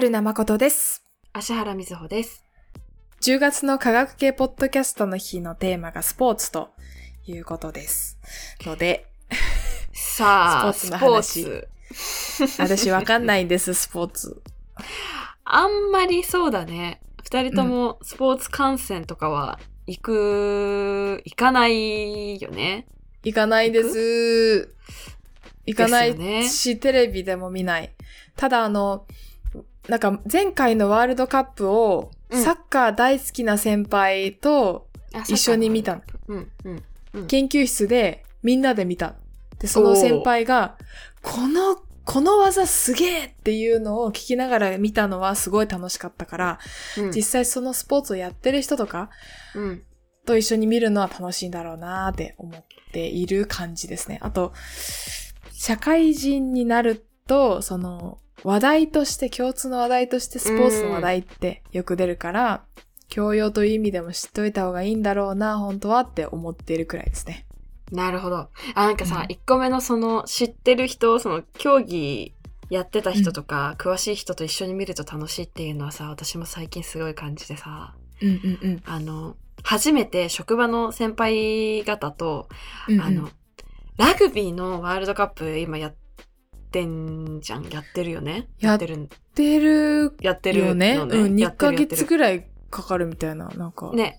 春名誠です。芦原瑞穂です。10月の科学系ポッドキャストの日のテーマがスポーツということです。ので、さあ、スポーツの話ツ。私わかんないんです、スポーツ。あんまりそうだね。二人ともスポーツ観戦とかは行く、行かないよね。行かないです。行かないし、テレビでも見ない。ただあの、なんか前回のワールドカップを、うんサッカー大好きな先輩とあ一緒に見たの。うん、うん。うん研究室でみんなで見た。で、その先輩が、この、この技すげえっていうのを聞きながら見たのはすごい楽しかったから、うん実際そのスポーツをやってる人とかうん。と一緒に見るのは楽しいんだろうなーって思っている感じですね。あと、社会人になると、その、話題として、共通の話題としてスポーツの話題ってよく出るから、教養という意味でも知っといた方がいいんだろうな、本当はって思っているくらいですね。なるほど。あ、なんかうん、さ一、個目のその知ってる人、その競技やってた人とか、詳しい人と一緒に見ると楽しいっていうのはさ、私も最近すごい感じでさ、うんうんうん。あの、初めて職場の先輩方と、うんうんあの、ラグビーのワールドカップ今やってんじゃん。やってるよね。やっってる。てるやってるよね。のうん、2やってヶ月ぐらいかかるみたいな、なんか。ね。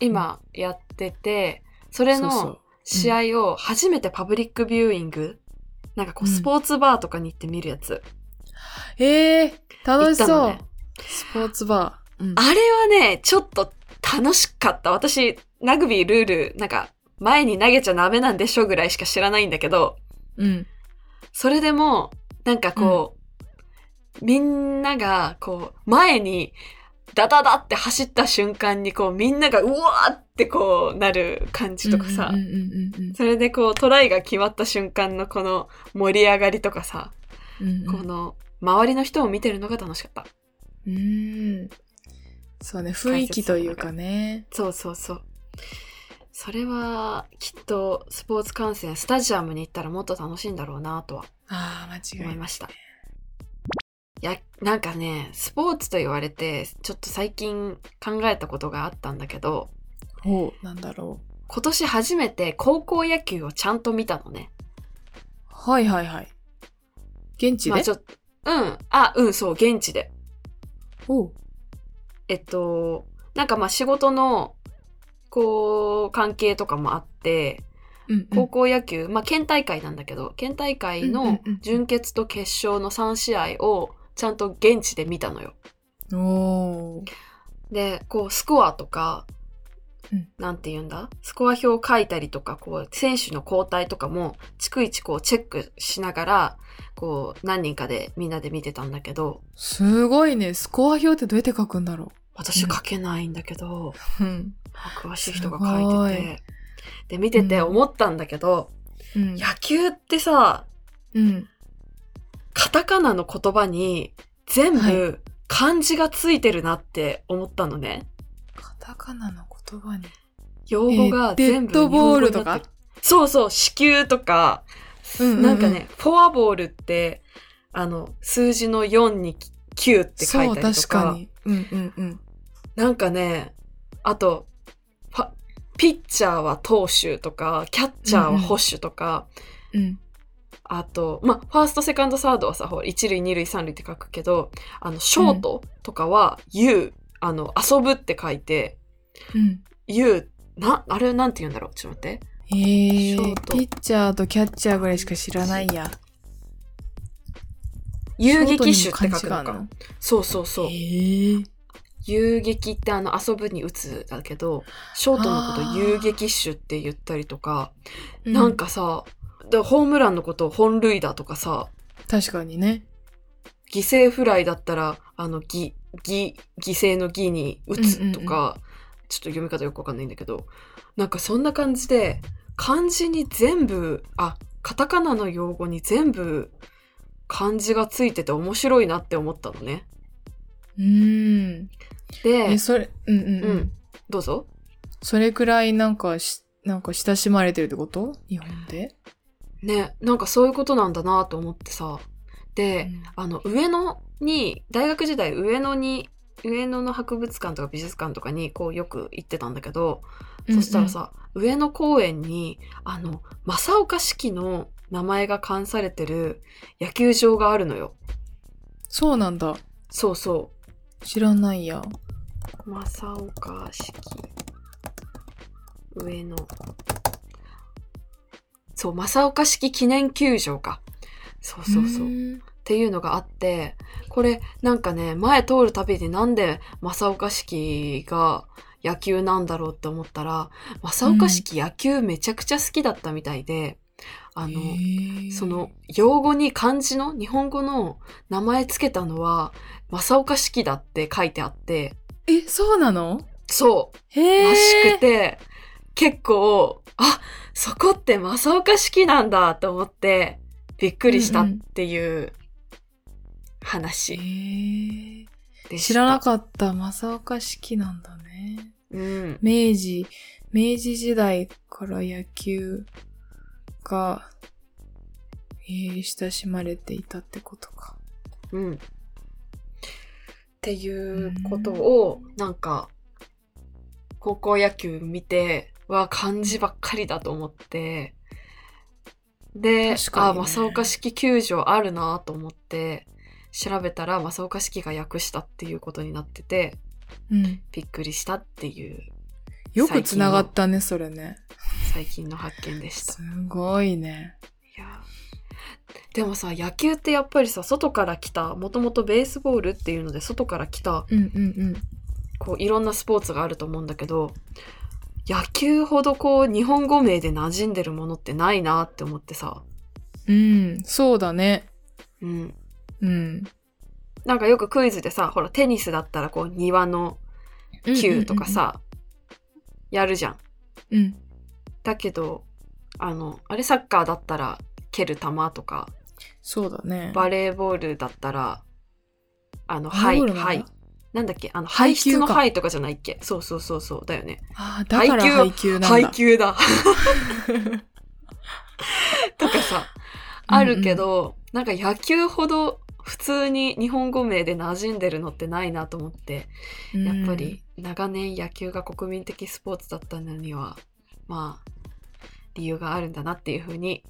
今やってて、それのう試合を初めてパブリックビューイング、なんかこううんスポーツバーとかに行って見るやつ。ええー、楽しそう、ねスポーツバー。うん。あれはね、ちょっと楽しかった。私、ラグビールール、なんか、前に投げちゃダメなんでしょぐらいしか知らないんだけど、うん。それでも、なんかこう、みんなが、こう、前に、ダダダって走った瞬間に、こう、みんなが、うわーってこう、なる感じとかさうん、うんうんうんそれでこう、トライが決まった瞬間のこの盛り上がりとかさ、うんうんうん。この、周りの人を見てるのが楽しかった。うーん。そうね、雰囲気というかね。そうそうそう。それは、きっと、スポーツ観戦、スタジアムに行ったらもっと楽しいんだろうなとはああ、間違いない。思いました。いや、なんかね、スポーツと言われて、ちょっと最近考えたことがあったんだけど、ほう、なんだろ今年初めて高校野球をちゃんと見たのね。う。はいはいはい。現地で、まあちょっと、うん、あ、うん、そう、現地で。ほう。えっと、なんかまあ仕事の、こう、関係とかもあって、うん、高校野球、まあ県大会なんだけど、県大会うんうんのうん。準決と決勝の3試合をちゃんと現地で見たのよ。で、こう、スコアとか、うん。て言うんだ？スコア表を書いたりとか、こう、選手の交代とかも、逐一こう、チェックしながら、こう、何人かでみんなで見てたんだけど、すごいね。スコア表ってどうやって書くんだろ私書けないんだけど、う。うん。詳しい人がす書ごいいてて、で、見てて思ったんだけど、うん。野球ってさ、うん。カタカナの言葉に全は部漢字がついてるなって思ったのね。カタカナの言葉に。用語が全部えーデッドボールとか？そうそう、子宮とか、うんうんうんなんかね、フォアボールって、あの、数字の4に9って書いそう、たりとか、確かに。うんうんうん。なんかね、あと、ピッチャーは投手とか、キャッチャーは捕手とか、うん。あと、まあ、ファースト、セカンド、サードはさ、ほら、一塁、二塁、三塁って書くけど、あの、ショートとかは、U、あの、遊ぶって書いて、うん。U、な、あれなんて言うんだろう？ちょっと待って。えーショー、トピッチャーとキャッチャーぐらいしか知らないや。遊撃手って書くのか。そうそうそうえ。ー、遊撃ってあの、遊ぶに打つだけど、ショートのこと遊撃手って言ったりとか、うなんかさ、でホームランのことを本塁打とかさ、確かにね。犠牲フライだったら、あの、ぎ、ぎ、犠牲のぎに打つとか、ちょっと読み方よくわかんないんだけど、なんかそんな感じで、漢字に全部、あ、カタカナの用語に全部漢字がついてて面白いなって思ったのね。うーん。でえ、、それ、うんうんう。うんん、どうぞ。それくらいなんかし、なんか親しまれてるってこと？日本で？ね、なんかそういうことなんだなと思ってさ。で、うんあの、上野に大学時代上野に上野の博物館とか美術館とかにこうよく行ってたんだけど、そしたらさ、上野公園にあの正岡子規の名前が冠されてる野球場があるのよ。そうなんだ。そうそ知らないや。う。正岡子規。上野。そう、正岡式記念球場か。そうそうそう。っていうのがあって、これなんかね、前通るたびになんで正岡式が野球なんだろうって思ったら、正岡式野球めちゃくちゃ好きだったみたいで、あの、その、用語に漢字の日本語の名前つけたのは正岡式だって書いてあって、え、そうなの？そう。らしくて、結構、あ、そこって正岡式なんだと思って、びっくりしたっていうへ話ーでした。知らなかった。正岡式なんだね。うん。明治、明治時代から野球が、えー親しまれていたってことか。うん。っていうことを、なんか、高校野球見て、は漢字ばっかりだと思って、で、ね正岡式球場あるなと思って、調べたら正岡式が訳したっていうことになってて、うん。びっくりしたっていうよく繋がったね、それね。最近の発見でした。すごいね。いやでもさ野球ってやっぱりさ外から来たもともとベースボールっていうので外から来たうんうんこういろんなスポーツがあると思うんだけど野球ほどこう日本語名で馴染んでるものってないなって思ってさ、うん。うん、そうだね。うん、うん。なんかよくクイズでさほらテニスだったらこう庭の球とかさ、やるじゃん。うん。うん。だけどあのあれサッカーだったら蹴る球とかそうだね。バレーボールだったら、あの、バはい、はい。なんだっけ？あの、排出のはいとかじゃないっけ？そうそうそうそう、だよね。ああ、だから配配球なんだ。配球だ。とかさ、あるけど、なんか野球ほど普通に日本語名で馴染んでるのってないなと思って、うんやっぱり長年野球が国民的スポーツだったのには、まあ、理由があるんだなっていうふうに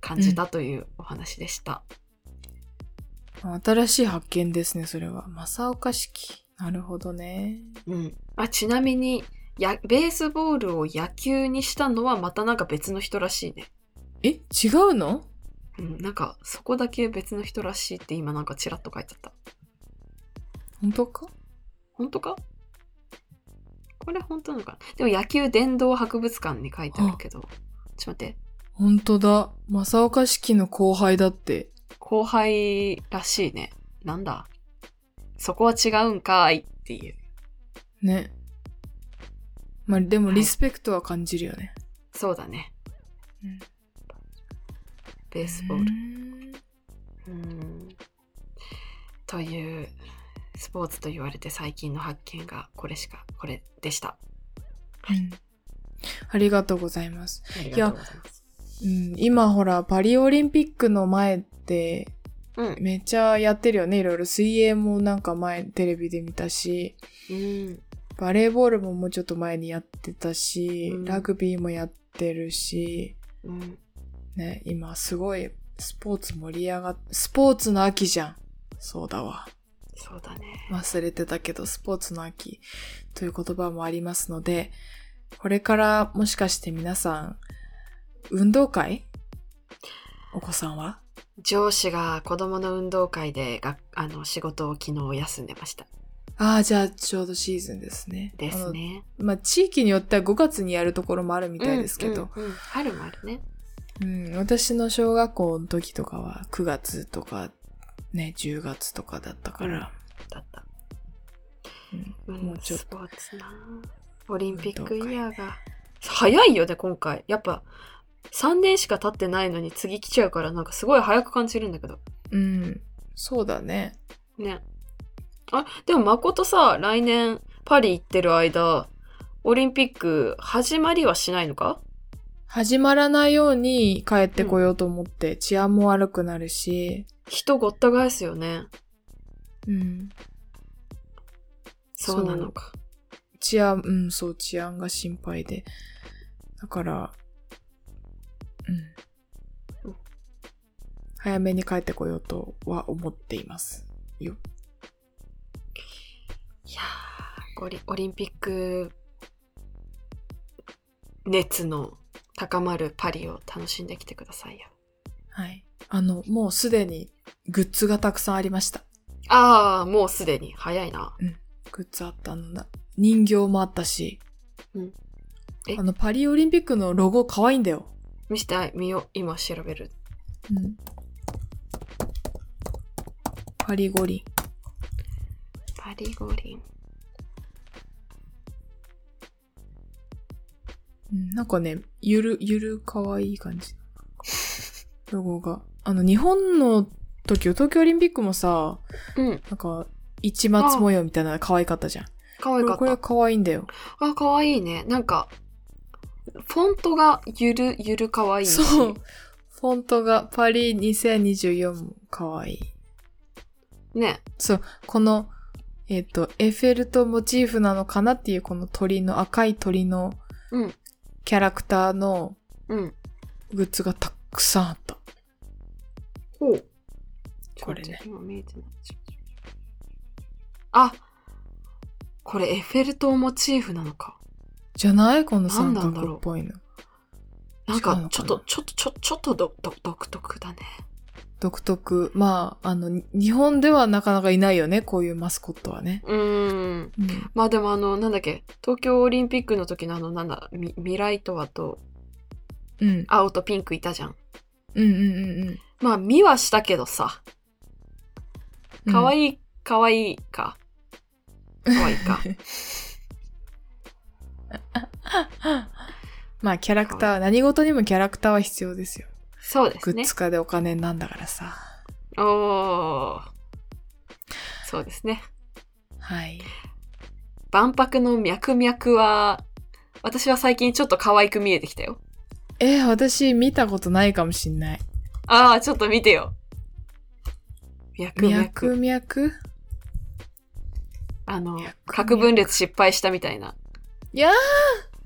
感じたというお話でした。新しい発見ですね、それは。正岡式。なるほどね。うん、あちなみにやベースボールを野球にしたのはまたなんか別の人らしいね。え、違うの？うん、なんかそこだけ別の人らしいって今なんかちらっと書いてあった。本当か？本当か？これ本当なのかな？でも野球殿堂博物館に書いてあるけど。ちょっと待って。本当だ。正岡式の後輩だって。後輩らしいね。なんだ？そこは違うんかいっていう。ね。まあ、でもはいリスペクトは感じるよね。そうだね。うんベースボール。うんうんというスポーツと言われて最近の発見がこれしかこれでした。うんありがとうございます。います。うん、今ほら、パリオリンピックの前って、うん。めっちゃやってるよね。いろいろ水泳もなんか前テレビで見たし、うん。バレーボールももうちょっと前にやってたし、うんラグビーもやってるし、うん。ね、今すごいスポーツ盛り上がっ、スポーツの秋じゃん。そうだわ。そうだね。忘れてたけど、スポーツの秋という言葉もありますので、これからもしかして皆さん、運動会？お子さんは？上司が子供の運動会でがあの仕事を昨日休んでました。ああ、じゃあちょうどシーズンですね。ですね。まあ、地域によっては5月にやるところもあるみたいですけど、うんうんうん春もあるね。うん、私の小学校の時とかは9月とかね、10月とかだったから、だった。うんうんもうちょっとスポーツな。オリンピックイヤーが。早いよね、今回。やっぱ、3年しか経ってないのに次来ちゃうから、なんかすごい早く感じるんだけど。うん、そうだね。ね。あ、でも誠さ、来年パリ行ってる間、オリンピック始まりはしないのか？始まらないように帰ってこようと思って、治安も悪くなるし、人ごった返すよね。うん。そうなのか。治安、うん、そう、治安が心配で。だから、うんうん。早めに帰ってこようとは思っています。よ。いやーオリオリンピック熱の高まるパリを楽しんできてくださいよ。はい。あの、もうすでにグッズがたくさんありました。ああ、もうすでに早いな。グッズあったのな。人形もあったし。うんえ？あの、パリオリンピックのロゴ可愛いんだよ。見してあ見よう。今調べる。うん。パリ五輪。パリ五輪。うん、なんかね、ゆる、ゆる可愛い感じ。ロゴが。あの、日本の時、東京オリンピックもさ、うん。なんか、市松模様みたいなの可愛かったじゃん。可愛かこれ、これった。可愛いんだよ。あ、可愛いね。なんか、フォントがゆる、ゆる可愛いし。そう。フォントがパリ2024も可愛い。ね。そう、この、えっ、と、エッフェル塔モチーフなのかなっていうこの鳥の、赤い鳥のうん。キャラクターのうん。グッズがたくさんあった。ほう。これね今見えてない。あこれエッフェル塔モチーフなのか。じゃない？この三角っぽいの。なんかちょっと、ちょっと、ちょ、ちょっとどど独特だね。独特。まあ、あの、に日本ではなかなかいないよね、こういうマスコットはね。うーん。うん。まあでもあの、なんだっけ、東京オリンピックの時のあの、なんだ、み未来とはとうん。青とピンクいたじゃん。うんうんうんうん。まあ見はしたけどさ、かわいいい、かわいいか。かわいいか。まあ、キャラクター、何事にもキャラクターは必要ですよ。そうですねグッ。ズ化でお金なんだからさ。おー。そうですね。はい。万博の脈々は、私は最近ちょっと可愛く見えてきたよ。えー私見たことないかもしんない。ああ、ちょっと見てよ。脈々。脈々？あの核分裂失敗したみたいな。いや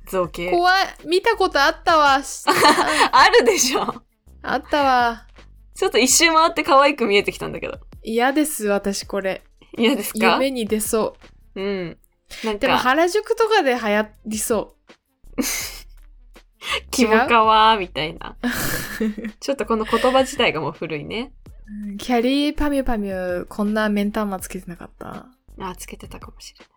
造形。怖い。見たことあったわ。し あるでしょあったわ。ちょっと一周回って可愛く見えてきたんだけど。嫌です、私これ。嫌ですか？夢に出そうん。なんう。でもか、原宿とかで流行りそ キモカワーみたいな。う？ちょっとこの言葉自体がもう古いね。うんキャリーパミュパミュ、こんな目ん玉つけてなかった。あー、つけてたかもしれない。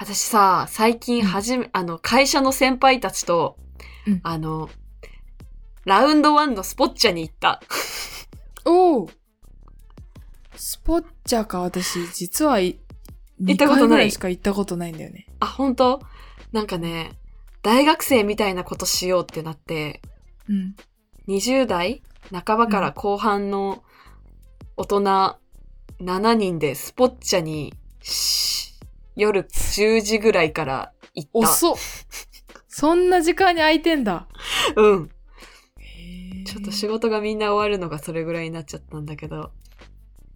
私さ、最近はじめ、あの、会社の先輩たちと、うんあの、ラウンドワンのスポッチャに行った。おおスポッチャか、私、実はい、2行ったことないしか行ったことないんだよね。あ、本当？なんかね、大学生みたいなことしようってなって、うん。20代？半ばから後半の大人7人でスポッチャにし夜10時ぐらいから行った。遅っそんな時間に空いてんだ。うん。ちょっと仕事がみんな終わるのがそれぐらいになっちゃったんだけど、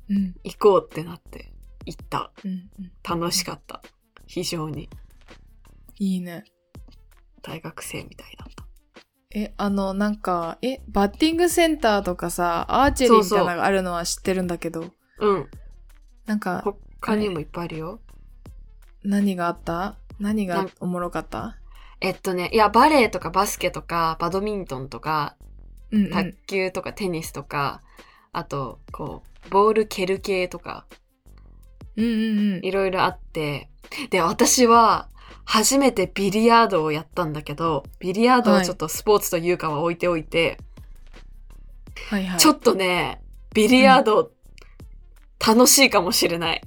うん。行こうってなって行った。うん。うん楽しかった。非常にいいね。大学生みたいだった。え、あの、なんか、え、バッティングセンターとかさ、アーチェリーみたいなのがあるのは知ってるんだけど、うん。なんか、他にもいっぱいあるよ。何があった？何なんがおもろかった？えっとね、いや、バレエとかバスケとか、バドミントンとか、うんうん。卓球とかテニスとか、あと、こう、ボール蹴る系とか、うんうんうん。いろいろあって、で、私は、初めてビリヤードをやったんだけど、ビリヤードをちょっとスポーツというかは置いておいて、はいはい。ちょっとね、ビリヤード、楽しいかもしれない。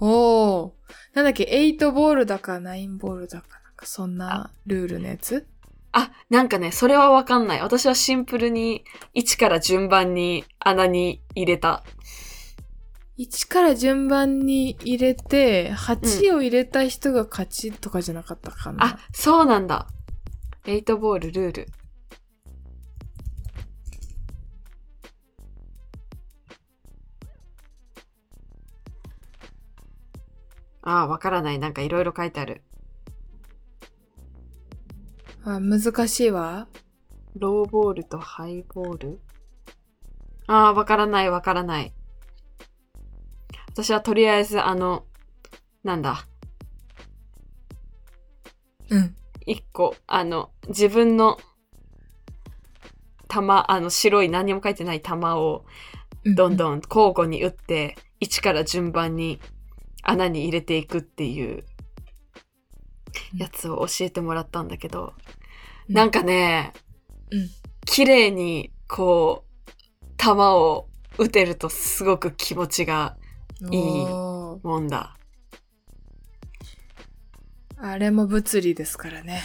おー。なんだっけ、8ボールだか9ボールだかなんかそんなルールのやつ？あ、なんかね、それはわかんない。私はシンプルに1から順番に穴に入れた。1から順番に入れて、8を入れた人が勝ちとかじゃなかったかな。あ、そうなんだ。8ボールルール。ああ、わからない。なんかいろいろ書いてある。あ、難しいわ。ローボールとハイボール？ああ、わからない、わからない。私はとりあえず、あの、なんだ、うん。一個、あの、自分の玉、あの、白い何にも書いてない玉を、どんん。どん交互に打って、1から順番に穴に入れていくっていうやつを教えてもらったんだけど、うんなんかね、うん綺麗にこう、球を打てるとすごく気持ちがいいもんだ。あれも物理ですからね。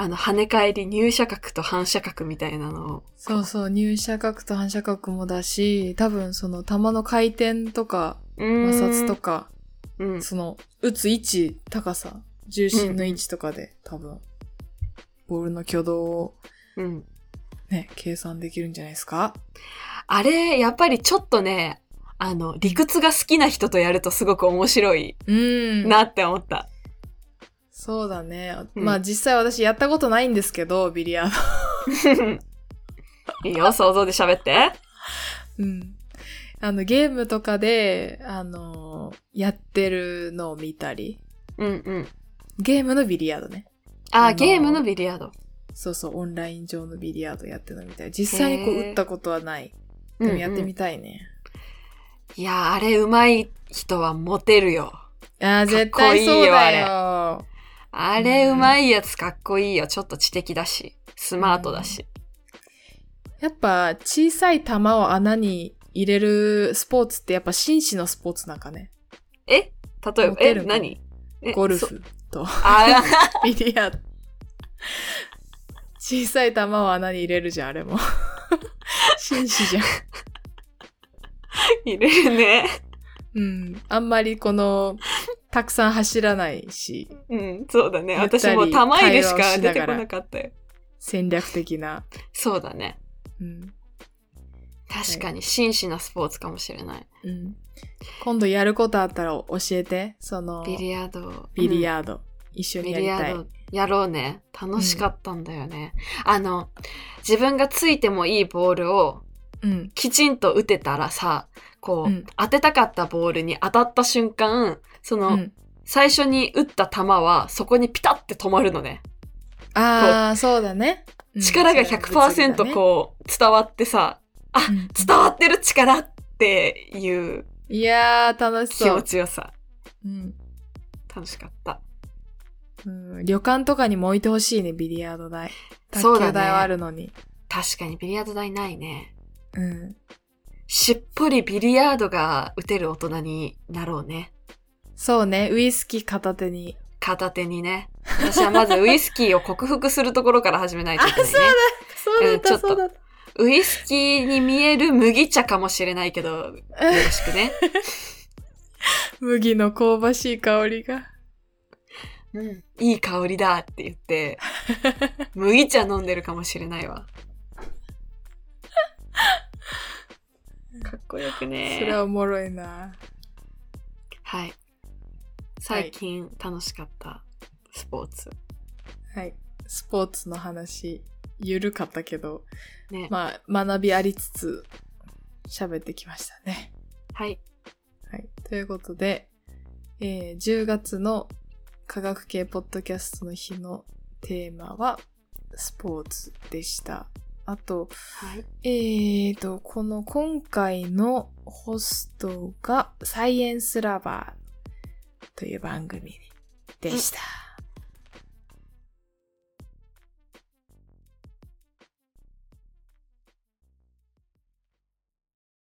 あの、跳ね返り入射角と反射角みたいなのを。そうそう、入射角と反射角もだし、多分その球の回転とか摩摩擦とか、うん。その打つ位置、高さ、重心の位置とかで、多分、ボールの挙動をうん。ね、計算できるんじゃないですか？あれ、やっぱりちょっとね、あの、理屈が好きな人とやるとすごく面白いうん。なって思った。そうだね。うんまあ実際私やったことないんですけど、ビリヤード。いいよ、想像で喋って。うん。あの、ゲームとかで、あのやってるのを見たり、うんうん。ゲームのビリヤードね。あー、あのゲームのビリヤード。そうそう、オンライン上のビリヤードやってるのみたい。実際にこうへー打ったことはない。でもやってみたいね。いやー、あれ上手い人はモテるよ。ああ、絶対そうだよ。あれ上手いやつかっこいいよ。ちょっと知的だし、スマートだし。やっぱ小さい球を穴に入れるスポーツってやっぱ紳士のスポーツなんかね。え？例えば、え、何？ゴルフとあ ビリヤード。小さい球を穴に入れるじゃん、あれも。紳士じゃん。ー、入れるね。うん。あんまりこの、たくさん走らないし、うん、そうだね。私も玉入れしか出てこなかったよ。戦略的な。そうだね。うん。確かに紳士なスポーツかもしれない。うん。今度やることあったら教えて。その、ビリヤード。ビリーヤード。一緒ド。にやりたい。ビリヤードやろうね。楽しかったんだよね。あの、自分がついてもいいボールをうん。きちんと打てたらさ、こう、うん当てたかったボールに当たった瞬間、その、うん。最初に打った球はそこにピタって止まるのね。ああ、そうだね。うん力がそれは物理だ100%ねこう伝わってさ、あ、うん伝わってる力っていういやー、楽し気持そう。ちよさ。うん楽しかった。うん、旅館とかにも置いてほしいね、ビリヤード台。卓球台はあるのに。確かにビリヤード台ないね。うん。しっぽりビリヤードが打てる大人になろうね。そうね、ウイスキー片手に。片手にね。私はまずウイスキーを克服するところから始めないといけないね。そうだった、うんちょっとそうだった。ウイスキーに見える麦茶かもしれないけど、よろしくね。麦の香ばしい香りが。うん、いい香りだって言って、麦茶飲んでるかもしれないわ。かっこよくね。それはおもろいな。はい。最近楽しかったスポーツ。はい。スポーツの話、ゆるかったけど、ね。まあ、学びありつつ、喋ってきましたね。はい。はい。ということで、えー10月の科学系ポッドキャストの日のテーマは、スポーツでした。あと、はい。えーと、この今回のホストがサイエンスラバーという番組でした。